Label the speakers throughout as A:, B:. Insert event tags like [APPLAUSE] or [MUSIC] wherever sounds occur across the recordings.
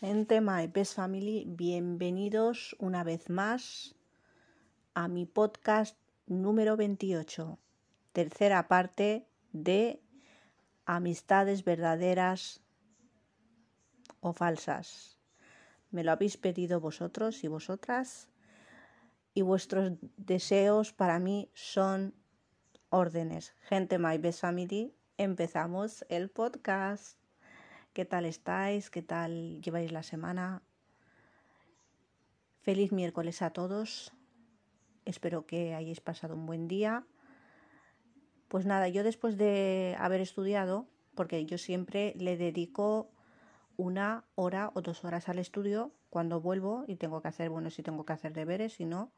A: Gente, my best family, bienvenidos una vez más a mi podcast número 28, tercera parte de amistades verdaderas o falsas. Me lo habéis pedido vosotros y vosotras y vuestros deseos para mí son órdenes. Gente, my best family, empezamos el podcast. ¿Qué tal estáis? ¿Qué tal lleváis la semana? Feliz miércoles a todos. Espero que hayáis pasado un buen día. Pues nada, yo después de haber estudiado, porque yo siempre le dedico una hora o dos horas al estudio cuando vuelvo y tengo que hacer, bueno, si tengo que hacer deberes, si no,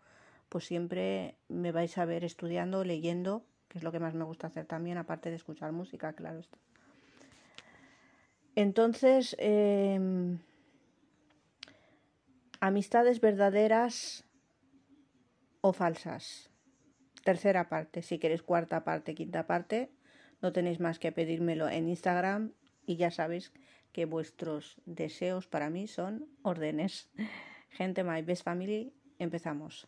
A: pues siempre me vais a ver estudiando, leyendo, que es lo que más me gusta hacer también, aparte de escuchar música, claro está. Entonces, eh, amistades verdaderas o falsas. Tercera parte, si queréis cuarta parte, quinta parte, no tenéis más que pedírmelo en Instagram y ya sabéis que vuestros deseos para mí son órdenes. [LAUGHS] Gente, my best family, empezamos.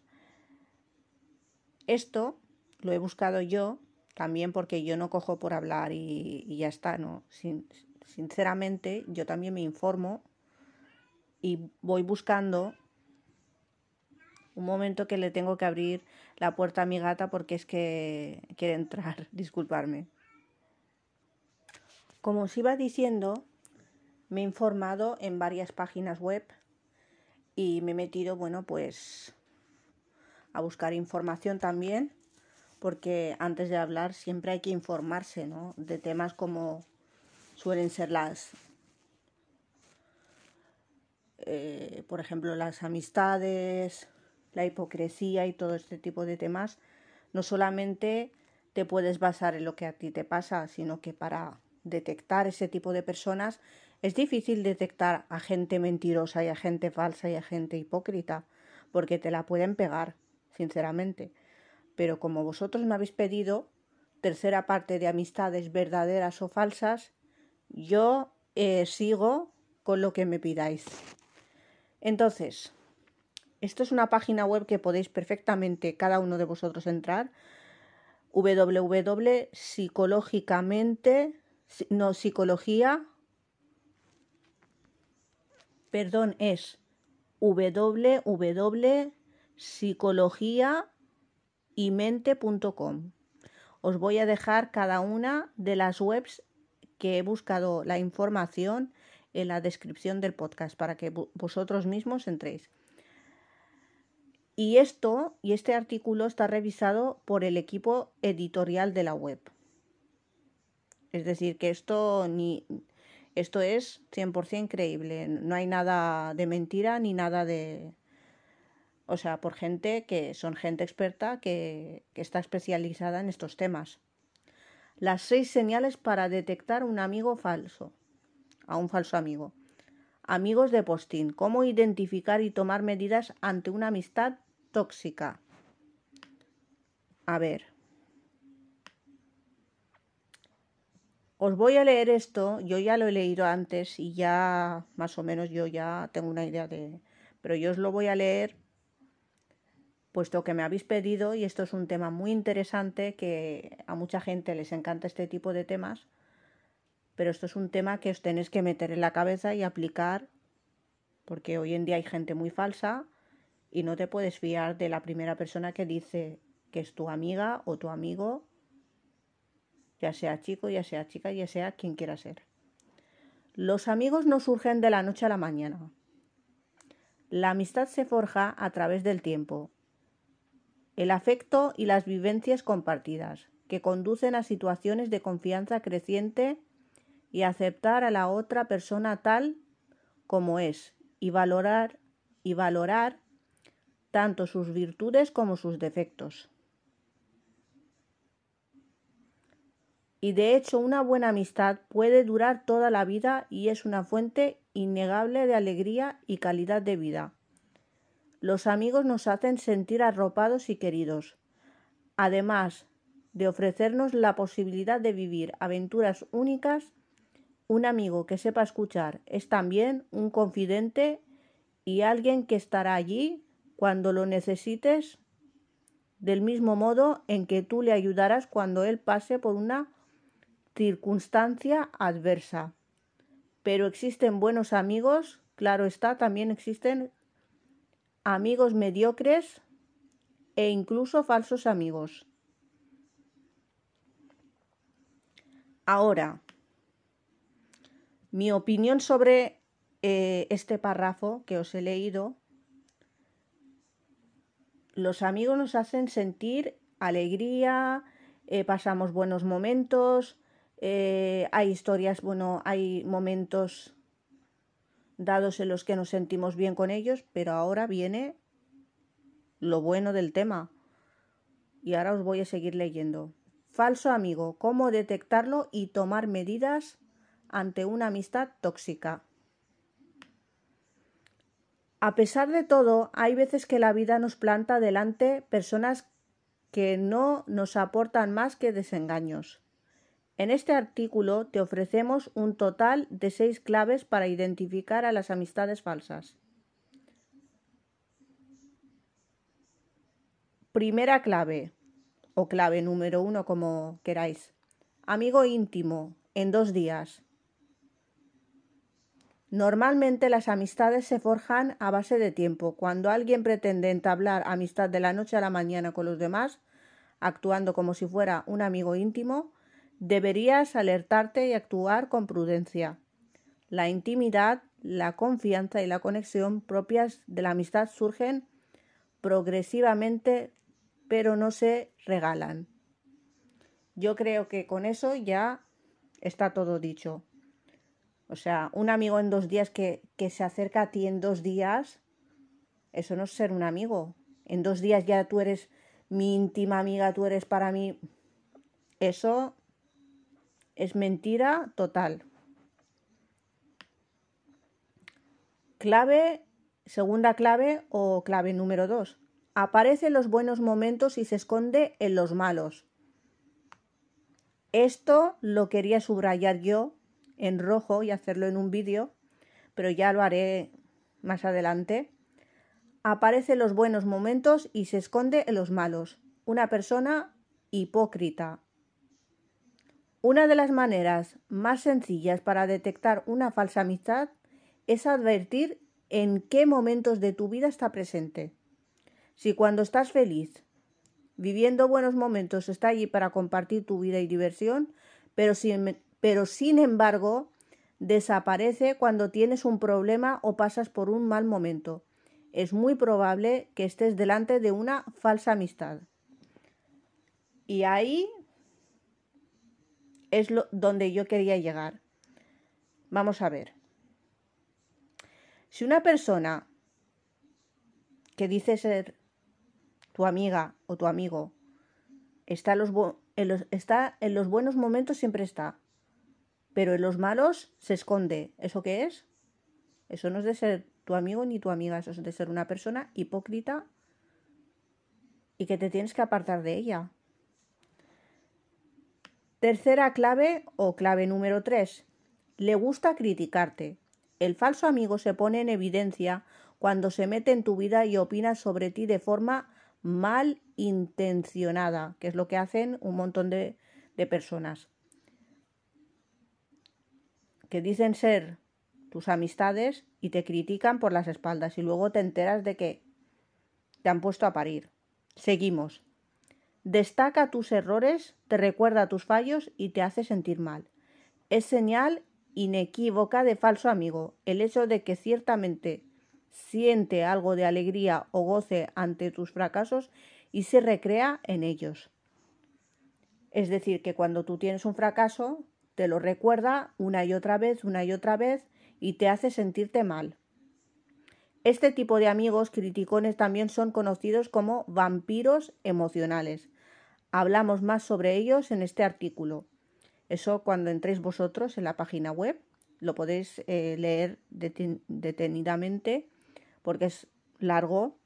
A: Esto lo he buscado yo también porque yo no cojo por hablar y, y ya está, ¿no? Sin, sinceramente, yo también me informo y voy buscando un momento que le tengo que abrir la puerta a mi gata porque es que quiere entrar, [LAUGHS] disculparme. Como os iba diciendo, me he informado en varias páginas web y me he metido, bueno, pues a buscar información también, porque antes de hablar siempre hay que informarse, ¿no? De temas como suelen ser las, eh, por ejemplo, las amistades, la hipocresía y todo este tipo de temas, no solamente te puedes basar en lo que a ti te pasa, sino que para detectar ese tipo de personas es difícil detectar a gente mentirosa y a gente falsa y a gente hipócrita, porque te la pueden pegar, sinceramente. Pero como vosotros me habéis pedido, tercera parte de amistades verdaderas o falsas, yo eh, sigo con lo que me pidáis. Entonces, esto es una página web que podéis perfectamente cada uno de vosotros entrar www.psicológicamente no psicología perdón es www.psicologiaymente.com os voy a dejar cada una de las webs que he buscado la información en la descripción del podcast para que vosotros mismos entréis. Y esto y este artículo está revisado por el equipo editorial de la web. Es decir, que esto ni esto es 100% creíble, no hay nada de mentira ni nada de o sea, por gente que son gente experta que, que está especializada en estos temas. Las seis señales para detectar un amigo falso, a un falso amigo. Amigos de postín. Cómo identificar y tomar medidas ante una amistad tóxica. A ver. Os voy a leer esto. Yo ya lo he leído antes y ya más o menos yo ya tengo una idea de... Pero yo os lo voy a leer puesto que me habéis pedido y esto es un tema muy interesante que a mucha gente les encanta este tipo de temas, pero esto es un tema que os tenéis que meter en la cabeza y aplicar porque hoy en día hay gente muy falsa y no te puedes fiar de la primera persona que dice que es tu amiga o tu amigo, ya sea chico, ya sea chica, ya sea quien quiera ser. Los amigos no surgen de la noche a la mañana. La amistad se forja a través del tiempo el afecto y las vivencias compartidas, que conducen a situaciones de confianza creciente y aceptar a la otra persona tal como es y valorar y valorar tanto sus virtudes como sus defectos. Y de hecho una buena amistad puede durar toda la vida y es una fuente innegable de alegría y calidad de vida. Los amigos nos hacen sentir arropados y queridos, además de ofrecernos la posibilidad de vivir aventuras únicas Un amigo que sepa escuchar es también un confidente y alguien que estará allí cuando lo necesites, del mismo modo en que tú le ayudarás cuando él pase por una circunstancia adversa. Pero existen buenos amigos, claro está, también existen amigos mediocres e incluso falsos amigos. Ahora, mi opinión sobre eh, este párrafo que os he leído los amigos nos hacen sentir alegría, eh, pasamos buenos momentos, eh, hay historias, bueno, hay momentos dados en los que nos sentimos bien con ellos, pero ahora viene lo bueno del tema. Y ahora os voy a seguir leyendo. Falso amigo, cómo detectarlo y tomar medidas ante una amistad tóxica. A pesar de todo, hay veces que la vida nos planta delante personas que no nos aportan más que desengaños. En este artículo te ofrecemos un total de seis claves para identificar a las amistades falsas. Primera clave, o clave número uno como queráis. Amigo íntimo, en dos días. Normalmente las amistades se forjan a base de tiempo. Cuando alguien pretende entablar amistad de la noche a la mañana con los demás, actuando como si fuera un amigo íntimo, deberías alertarte y actuar con prudencia. La intimidad, la confianza y la conexión propias de la amistad surgen progresivamente, pero no se regalan. Yo creo que con eso ya está todo dicho. O sea, un amigo en dos días que, se acerca a ti en dos días, eso no es ser un amigo. En dos días ya tú eres mi íntima amiga, tú eres para mí. Eso es mentira total. Clave, segunda clave o clave número dos. Aparece en los buenos momentos y se esconde en los malos. Esto lo quería subrayar yo en rojo y hacerlo en un vídeo, pero ya lo haré más adelante. Aparece en los buenos momentos y se esconde en los malos. Una persona hipócrita. Una de las maneras más sencillas para detectar una falsa amistad es advertir en qué momentos de tu vida está presente. Si cuando estás feliz, viviendo buenos momentos, está allí para compartir tu vida y diversión, pero si pero sin embargo desaparece cuando tienes un problema o pasas por un mal momento. Es muy probable que estés delante de una falsa amistad. Y ahí es lo, donde yo quería llegar. Vamos a ver. Si una persona que dice ser tu amiga o tu amigo está los, está en los buenos momentos, siempre está pero en los malos se esconde. ¿Eso qué es? Eso no es de ser tu amigo ni tu amiga, eso es de ser una persona hipócrita y que te tienes que apartar de ella. Tercera clave o clave número tres. Le gusta criticarte. El falso amigo se pone en evidencia cuando se mete en tu vida y opina sobre ti de forma mal intencionada, que es lo que hacen un montón de, de personas que dicen ser tus amistades y te critican por las espaldas y luego te enteras de que te han puesto a parir. Seguimos. Destaca tus errores, te recuerda tus fallos y te hace sentir mal. Es señal inequívoca de falso amigo el hecho de que ciertamente siente algo de alegría o goce ante tus fracasos y se recrea en ellos. Es decir, que cuando tú tienes un fracaso, te lo recuerda una y otra vez, una y otra vez, y te hace sentirte mal. Este tipo de amigos criticones también son conocidos como vampiros emocionales. Hablamos más sobre ellos en este artículo. Eso cuando entréis vosotros en la página web lo podéis eh, leer detenidamente porque es largo.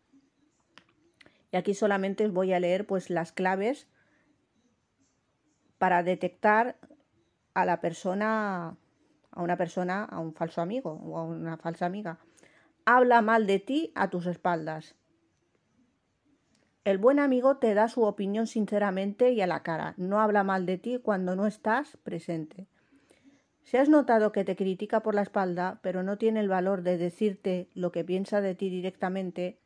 A: Y aquí solamente os voy a leer pues las claves para detectar a la persona a una persona, a un falso amigo o a una falsa amiga. Habla mal de ti a tus espaldas. El buen amigo te da su opinión sinceramente y a la cara. No habla mal de ti cuando no estás presente. Si has notado que te critica por la espalda, pero no tiene el valor de decirte lo que piensa de ti directamente,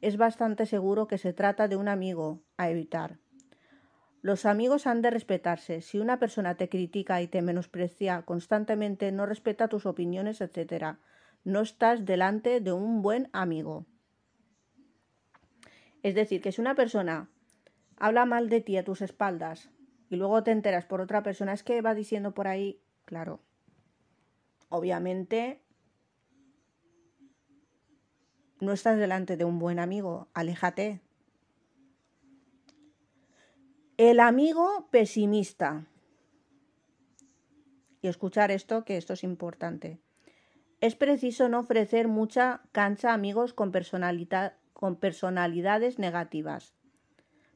A: es bastante seguro que se trata de un amigo a evitar. Los amigos han de respetarse. Si una persona te critica y te menosprecia constantemente, no respeta tus opiniones, etc., no estás delante de un buen amigo. Es decir, que si una persona habla mal de ti a tus espaldas y luego te enteras por otra persona, es que va diciendo por ahí, claro, obviamente no estás delante de un buen amigo, aléjate. El amigo pesimista. Y escuchar esto, que esto es importante. Es preciso no ofrecer mucha cancha a amigos con, personalidad, con personalidades negativas.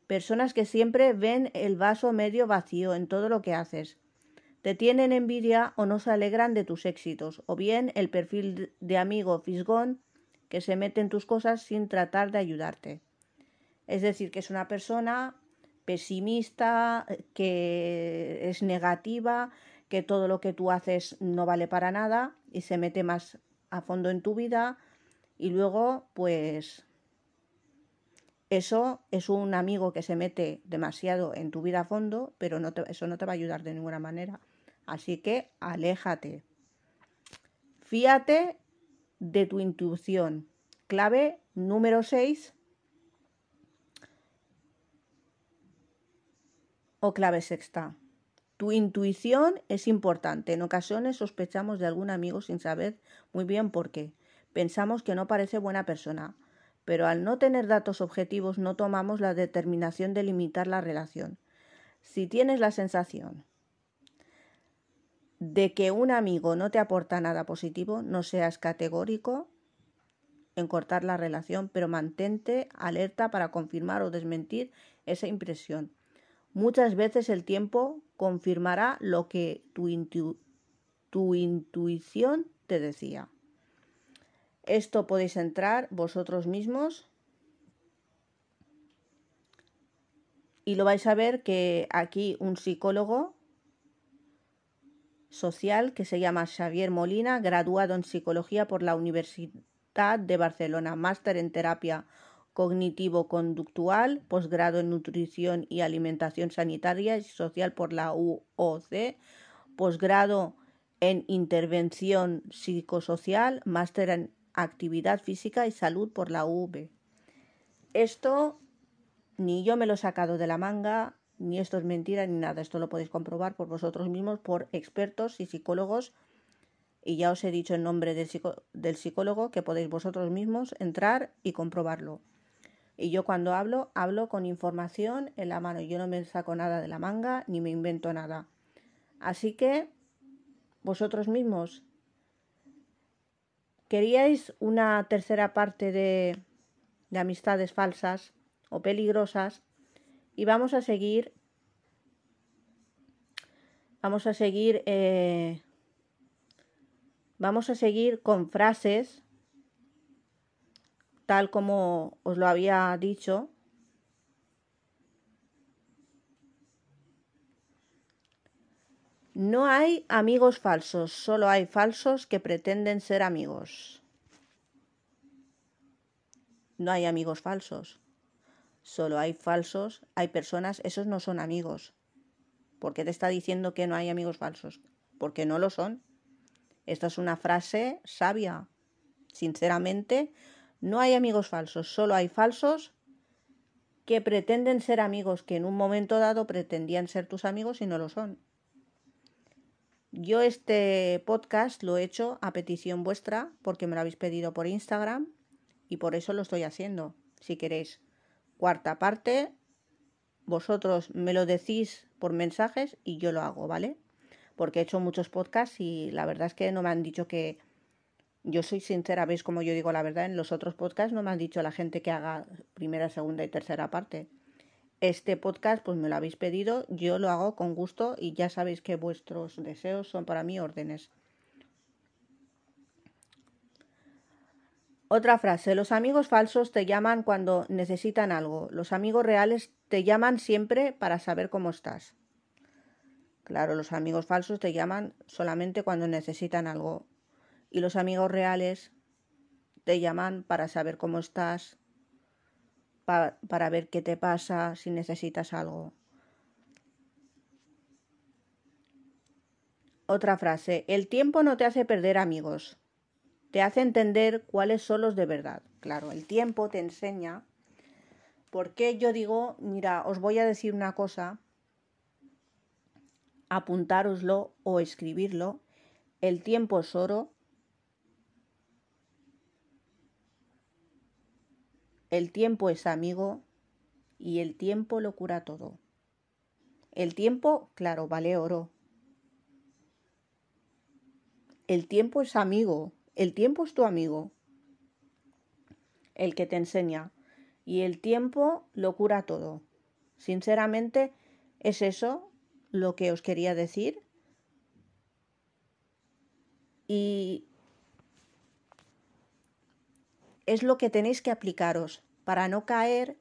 A: Personas que siempre ven el vaso medio vacío en todo lo que haces. Te tienen envidia o no se alegran de tus éxitos, o bien el perfil de amigo fisgón que se mete en tus cosas sin tratar de ayudarte. Es decir, que es una persona pesimista, que es negativa, que todo lo que tú haces no vale para nada y se mete más a fondo en tu vida y luego pues eso es un amigo que se mete demasiado en tu vida a fondo, pero no eso no te va a ayudar de ninguna manera. Así que aléjate. Fíate de tu intuición. Clave número 6 o clave sexta. Tu intuición es importante. En ocasiones sospechamos de algún amigo sin saber muy bien por qué. Pensamos que no parece buena persona, pero al no tener datos objetivos no tomamos la determinación de limitar la relación. Si tienes la sensación de que un amigo no te aporta nada positivo, no seas categórico en cortar la relación, pero mantente alerta para confirmar o desmentir esa impresión. Muchas veces el tiempo confirmará lo que tu, tu intuición te decía. Esto podéis entrar vosotros mismos y lo vais a ver que aquí un psicólogo social que se llama Xavier Molina, graduado en psicología por la Universidad de Barcelona, máster en terapia cognitivo-conductual, posgrado en nutrición y alimentación sanitaria y social por la UOC, posgrado en intervención psicosocial, máster en actividad física y salud por la UV. Esto ni yo me lo he sacado de la manga, ni esto es mentira ni nada. Esto lo podéis comprobar por vosotros mismos, por expertos y psicólogos. Y ya os he dicho en nombre del, del psicólogo que podéis vosotros mismos entrar y comprobarlo. Y yo cuando hablo, hablo con información en la mano. Yo no me saco nada de la manga ni me invento nada. Así que vosotros mismos queríais una tercera parte de, de amistades falsas o peligrosas y vamos a seguir vamos a seguir eh, vamos a seguir con frases tal como os lo había dicho. No hay amigos falsos, solo hay falsos que pretenden ser amigos. No hay amigos falsos, solo hay falsos, hay personas, esos no son amigos. ¿Por qué te está diciendo que no hay amigos falsos? Porque no lo son. Esta es una frase sabia. Sinceramente, no hay amigos falsos, solo hay falsos que pretenden ser amigos, que en un momento dado pretendían ser tus amigos y no lo son. Yo este podcast lo he hecho a petición vuestra porque me lo habéis pedido por Instagram y por eso lo estoy haciendo. Si queréis cuarta parte, vosotros me lo decís por mensajes y yo lo hago, ¿vale? Porque he hecho muchos podcasts y la verdad es que no me han dicho que yo soy sincera, veis como yo digo la verdad, en los otros podcasts no me han dicho la gente que haga primera, segunda y tercera parte. Este podcast pues me lo habéis pedido, yo lo hago con gusto y ya sabéis que vuestros deseos son para mí órdenes. Otra frase, los amigos falsos te llaman cuando necesitan algo, los amigos reales te llaman siempre para saber cómo estás. Claro, los amigos falsos te llaman solamente cuando necesitan algo, y los amigos reales te llaman para saber cómo estás, para ver qué te pasa, si necesitas algo. Otra frase, el tiempo no te hace perder amigos, te hace entender cuáles son los de verdad. Claro, el tiempo te enseña. Porque yo digo, mira, os voy a decir una cosa, apuntároslo o escribirlo. El tiempo es oro. El tiempo es amigo y el tiempo lo cura todo. El tiempo, claro, vale oro. El tiempo es amigo el tiempo es tu amigo, el que te enseña, y el tiempo lo cura todo. Sinceramente, es eso lo que os quería decir. Y es lo que tenéis que aplicaros para no caer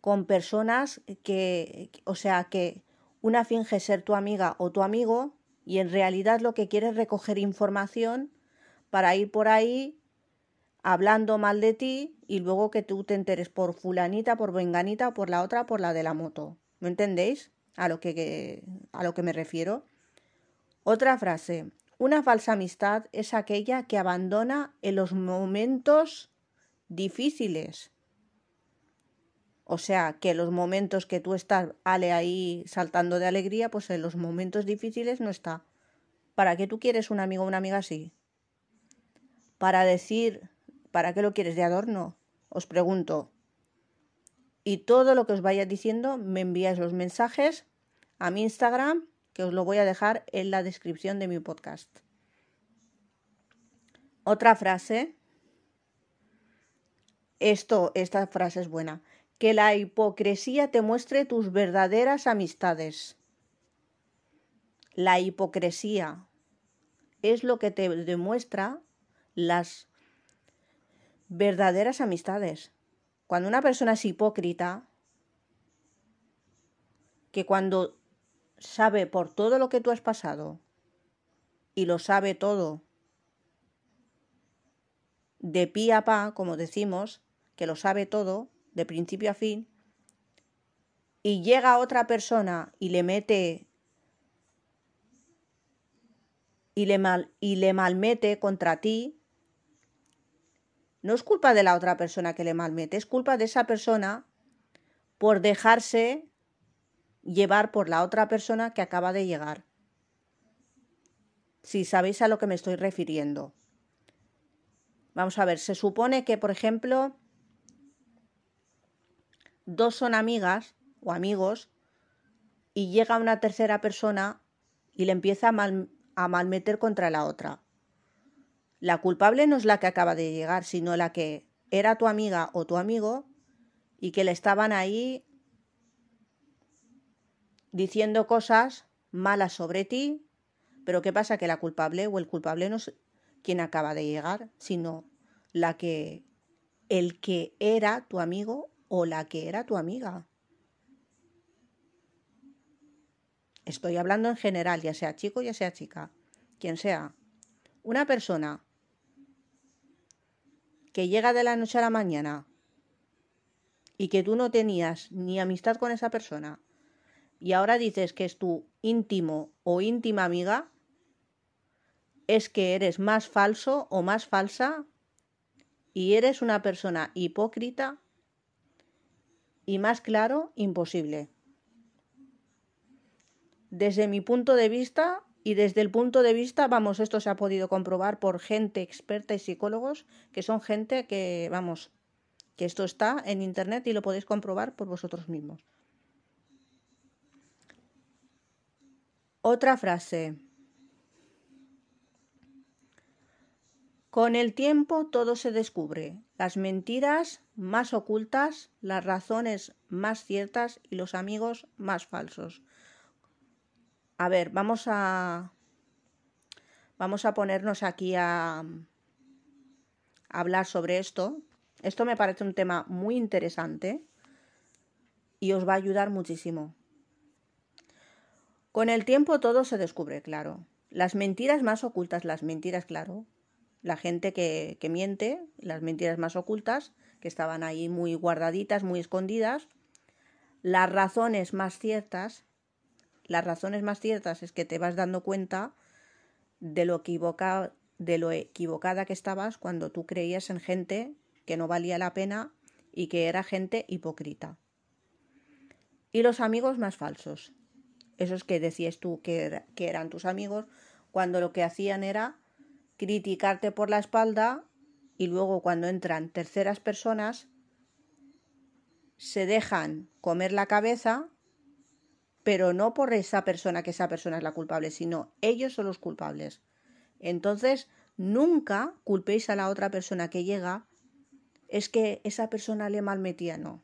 A: con personas que, o sea, que una finge ser tu amiga o tu amigo y en realidad lo que quiere es recoger información para ir por ahí hablando mal de ti y luego que tú te enteres por fulanita, por venganita, por la otra, por la de la moto. ¿Me entendéis? A lo que, a lo que me refiero. Otra frase. Una falsa amistad es aquella que abandona en los momentos difíciles. O sea, que los momentos que tú estás, ahí saltando de alegría, pues en los momentos difíciles no está. ¿Para qué tú quieres un amigo o una amiga así? para decir, ¿para qué lo quieres de adorno? Os pregunto. Y todo lo que os vaya diciendo, me enviáis los mensajes a mi Instagram, que os lo voy a dejar en la descripción de mi podcast. Otra frase. Esto, esta frase es buena. Que la hipocresía te muestre tus verdaderas amistades. La hipocresía es lo que te demuestra las verdaderas amistades. Cuando una persona es hipócrita, que cuando sabe por todo lo que tú has pasado y lo sabe todo, de pi a pa, como decimos, que lo sabe todo, de principio a fin, y llega otra persona y le mete y le, mal, y le malmete contra ti, no es culpa de la otra persona que le malmete, es culpa de esa persona por dejarse llevar por la otra persona que acaba de llegar. Si sabéis a lo que me estoy refiriendo. Vamos a ver, se supone que, por ejemplo, dos son amigas o amigos y llega una tercera persona y le empieza a, mal, a malmeter contra la otra. La culpable no es la que acaba de llegar, sino la que era tu amiga o tu amigo y que le estaban ahí diciendo cosas malas sobre ti, pero ¿qué pasa? Que la culpable o el culpable no es quien acaba de llegar, sino la que el que era tu amigo o la que era tu amiga. Estoy hablando en general, ya sea chico, ya sea chica, quien sea. Una persona que llega de la noche a la mañana y que tú no tenías ni amistad con esa persona y ahora dices que es tu íntimo o íntima amiga, es que eres más falso o más falsa y eres una persona hipócrita y más claro, imposible. Desde mi punto de vista, y desde el punto de vista, vamos, esto se ha podido comprobar por gente experta y psicólogos, que son gente que, vamos, que esto está en Internet y lo podéis comprobar por vosotros mismos. Otra frase. Con el tiempo todo se descubre, las mentiras más ocultas, las razones más ciertas y los amigos más falsos. A ver, vamos a. Vamos a ponernos aquí a. hablar sobre esto. Esto me parece un tema muy interesante y os va a ayudar muchísimo. Con el tiempo todo se descubre, claro. Las mentiras más ocultas, las mentiras, claro. La gente que, que miente, las mentiras más ocultas, que estaban ahí muy guardaditas, muy escondidas. Las razones más ciertas, las razones más ciertas es que te vas dando cuenta de lo, de lo equivocada que estabas cuando tú creías en gente que no valía la pena y que era gente hipócrita. Y los amigos más falsos, esos que decías tú que, que eran tus amigos, cuando lo que hacían era criticarte por la espalda y luego cuando entran terceras personas se dejan comer la cabeza, pero no por esa persona que esa persona es la culpable, sino ellos son los culpables. Entonces, nunca culpéis a la otra persona que llega, es que esa persona le malmetía, no.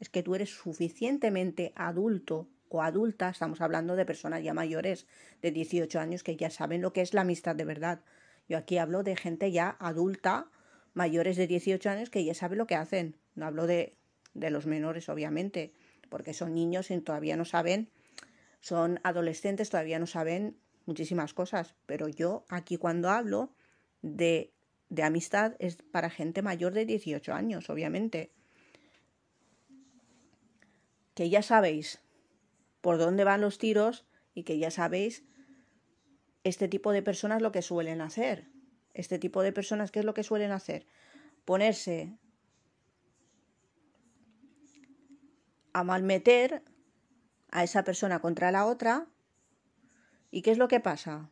A: Es que tú eres suficientemente adulto o adulta, estamos hablando de personas ya mayores de 18 años que ya saben lo que es la amistad de verdad. Yo aquí hablo de gente ya adulta, mayores de 18 años que ya saben lo que hacen. No hablo de, de los menores, obviamente, porque son niños y todavía no saben, son adolescentes, todavía no saben muchísimas cosas. Pero yo aquí cuando hablo de, de amistad es para gente mayor de 18 años, obviamente. Que ya sabéis por dónde van los tiros y que ya sabéis este tipo de personas lo que suelen hacer. Este tipo de personas, ¿qué es lo que suelen hacer? Ponerse a malmeter a esa persona contra la otra. ¿Y qué es lo que pasa?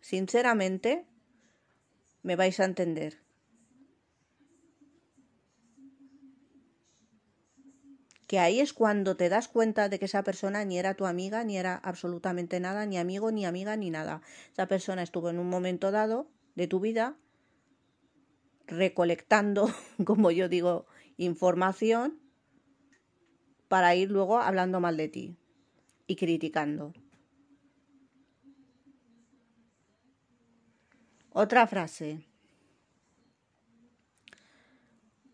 A: Sinceramente, me vais a entender. Que ahí es cuando te das cuenta de que esa persona ni era tu amiga, ni era absolutamente nada, ni amigo, ni amiga, ni nada. Esa persona estuvo en un momento dado de tu vida recolectando, [LAUGHS] como yo digo, información para ir luego hablando mal de ti y criticando. Otra frase.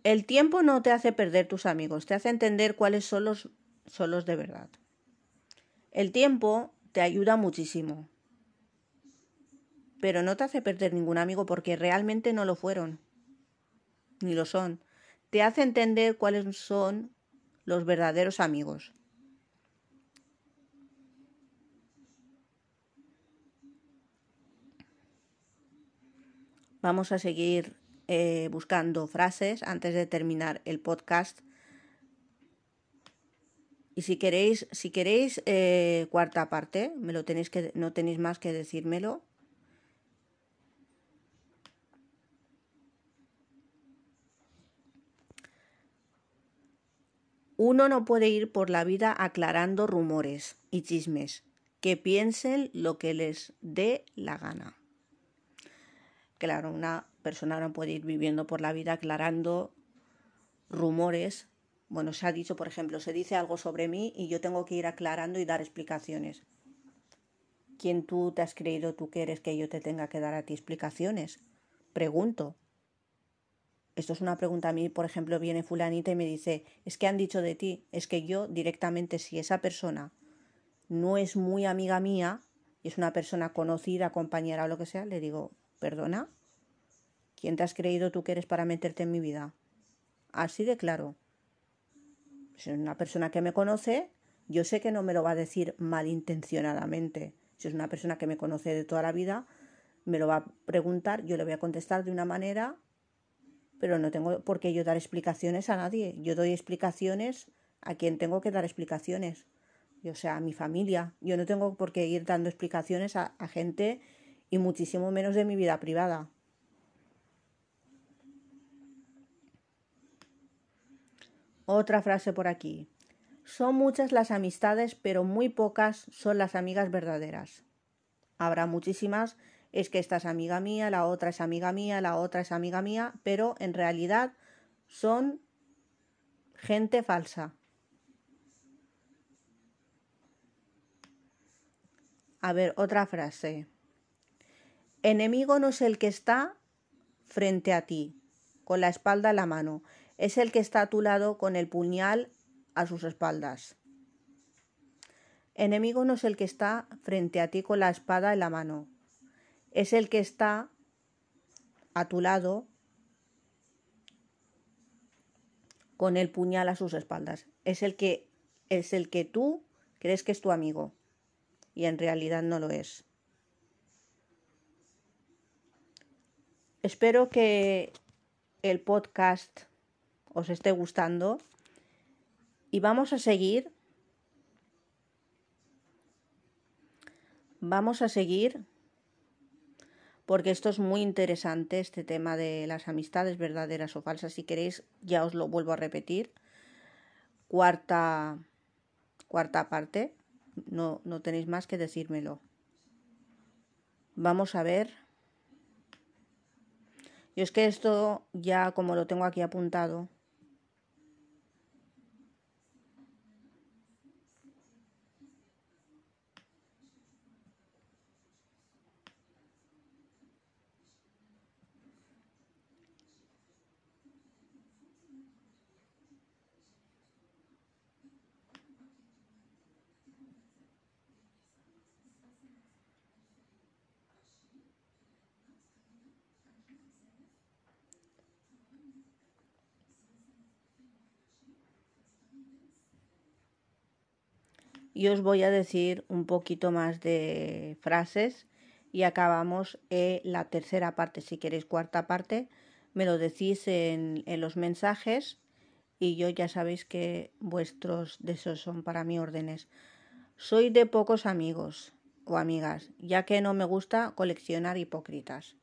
A: El tiempo no te hace perder tus amigos, te hace entender cuáles son los, son los de verdad. El tiempo te ayuda muchísimo, pero no te hace perder ningún amigo porque realmente no lo fueron, ni lo son. Te hace entender cuáles son los verdaderos amigos. Vamos a seguir eh, buscando frases antes de terminar el podcast. Y si queréis, si queréis eh, cuarta parte, me lo tenéis que, no tenéis más que decírmelo. Uno no puede ir por la vida aclarando rumores y chismes, que piensen lo que les dé la gana. Claro, una persona no puede ir viviendo por la vida aclarando rumores. Bueno, se ha dicho, por ejemplo, se dice algo sobre mí y yo tengo que ir aclarando y dar explicaciones. ¿Quién tú te has creído tú que eres que yo te tenga que dar a ti explicaciones? Pregunto. Esto es una pregunta a mí, por ejemplo, viene fulanita y me dice, es que han dicho de ti, es que yo directamente, si esa persona no es muy amiga mía y es una persona conocida, compañera o lo que sea, le digo, ¿Perdona? ¿Quién te has creído tú que eres para meterte en mi vida? Así de claro. Si es una persona que me conoce, yo sé que no me lo va a decir malintencionadamente. Si es una persona que me conoce de toda la vida, me lo va a preguntar, yo le voy a contestar de una manera, pero no tengo por qué yo dar explicaciones a nadie. Yo doy explicaciones a quien tengo que dar explicaciones. O sea, a mi familia. Yo no tengo por qué ir dando explicaciones a, a gente y muchísimo menos de mi vida privada. Otra frase por aquí. Son muchas las amistades, pero muy pocas son las amigas verdaderas. Habrá muchísimas, es que esta es amiga mía, la otra es amiga mía, la otra es amiga mía, pero en realidad son gente falsa. A ver, otra frase. Enemigo no es el que está frente a ti, con la espalda en la mano. Es el que está a tu lado con el puñal a sus espaldas. Enemigo no es el que está frente a ti con la espada en la mano. Es el que está a tu lado con el puñal a sus espaldas. Es el que es el que tú crees que es tu amigo y en realidad no lo es. Espero que el podcast os esté gustando y vamos a seguir vamos a seguir porque esto es muy interesante, este tema de las amistades verdaderas o falsas. Si queréis, ya os lo vuelvo a repetir. Cuarta, cuarta parte. No, no tenéis más que decírmelo. Vamos a ver. Yo es que esto ya como lo tengo aquí apuntado, y os voy a decir un poquito más de frases y acabamos eh, la tercera parte. Si queréis cuarta parte, me lo decís en, los mensajes y yo ya sabéis que vuestros deseos son para mí órdenes. Soy de pocos amigos o amigas, ya que no me gusta coleccionar hipócritas.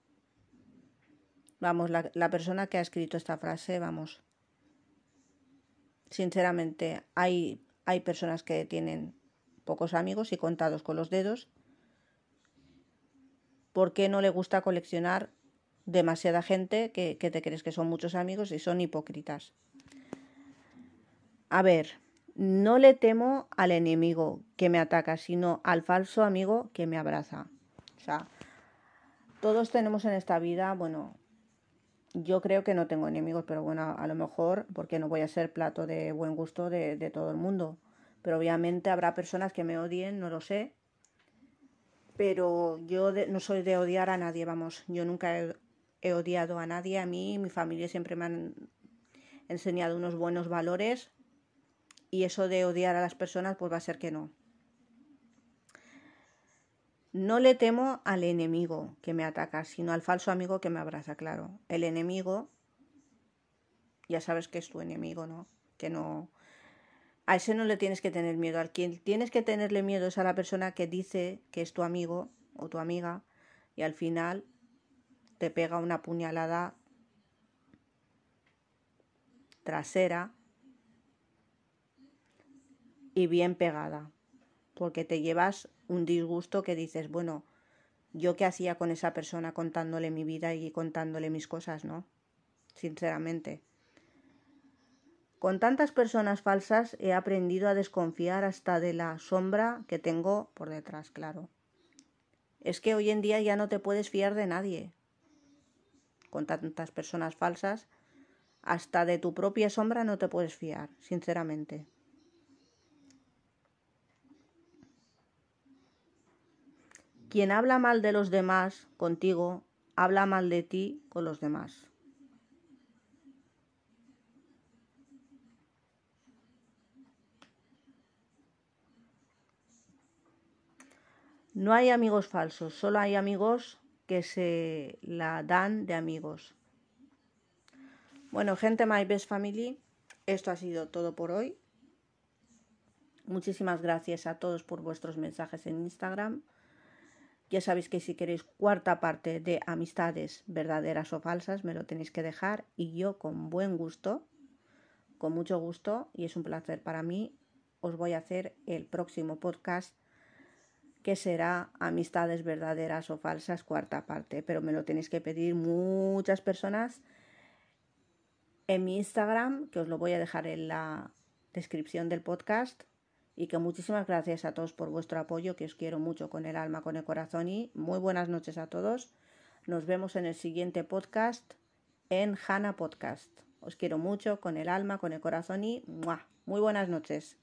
A: Vamos, la, la persona que ha escrito esta frase, vamos. Sinceramente, hay, hay personas que tienen pocos amigos y contados con los dedos, porque no le gusta coleccionar demasiada gente que, te crees que son muchos amigos y son hipócritas. A ver, no le temo al enemigo que me ataca, sino al falso amigo que me abraza. O sea, todos tenemos en esta vida, bueno, yo creo que no tengo enemigos, pero bueno, a lo mejor, porque no voy a ser plato de buen gusto de todo el mundo pero obviamente habrá personas que me odien, no lo sé. Pero yo no soy de odiar a nadie, vamos, yo nunca he, he odiado a nadie, a mí, mi familia siempre me han enseñado unos buenos valores y eso de odiar a las personas pues va a ser que no. No le temo al enemigo que me ataca, sino al falso amigo que me abraza, claro. El enemigo, ya sabes que es tu enemigo, ¿no? Que no, a ese no le tienes que tener miedo. Al quien tienes que tenerle miedo es a la persona que dice que es tu amigo o tu amiga y al final te pega una puñalada trasera y bien pegada. Porque te llevas un disgusto que dices, bueno, yo qué hacía con esa persona contándole mi vida y contándole mis cosas, ¿no? Sinceramente. Con tantas personas falsas he aprendido a desconfiar hasta de la sombra que tengo por detrás, claro. Es que hoy en día ya no te puedes fiar de nadie. Con tantas personas falsas, hasta de tu propia sombra no te puedes fiar, sinceramente. Quien habla mal de los demás contigo, habla mal de ti con los demás. No hay amigos falsos, solo hay amigos que se la dan de amigos. Bueno, gente, My Best Family, esto ha sido todo por hoy. Muchísimas gracias a todos por vuestros mensajes en Instagram. Ya sabéis que si queréis cuarta parte de amistades verdaderas o falsas, me lo tenéis que dejar y yo con buen gusto, con mucho gusto, y es un placer para mí, os voy a hacer el próximo podcast que será Amistades verdaderas o falsas, cuarta parte. Pero me lo tenéis que pedir muchas personas en mi Instagram, que os lo voy a dejar en la descripción del podcast. Y que muchísimas gracias a todos por vuestro apoyo, que os quiero mucho con el alma, con el corazón y muy buenas noches a todos. Nos vemos en el siguiente podcast en Hanna Podcast. Os quiero mucho con el alma, con el corazón y muy buenas noches.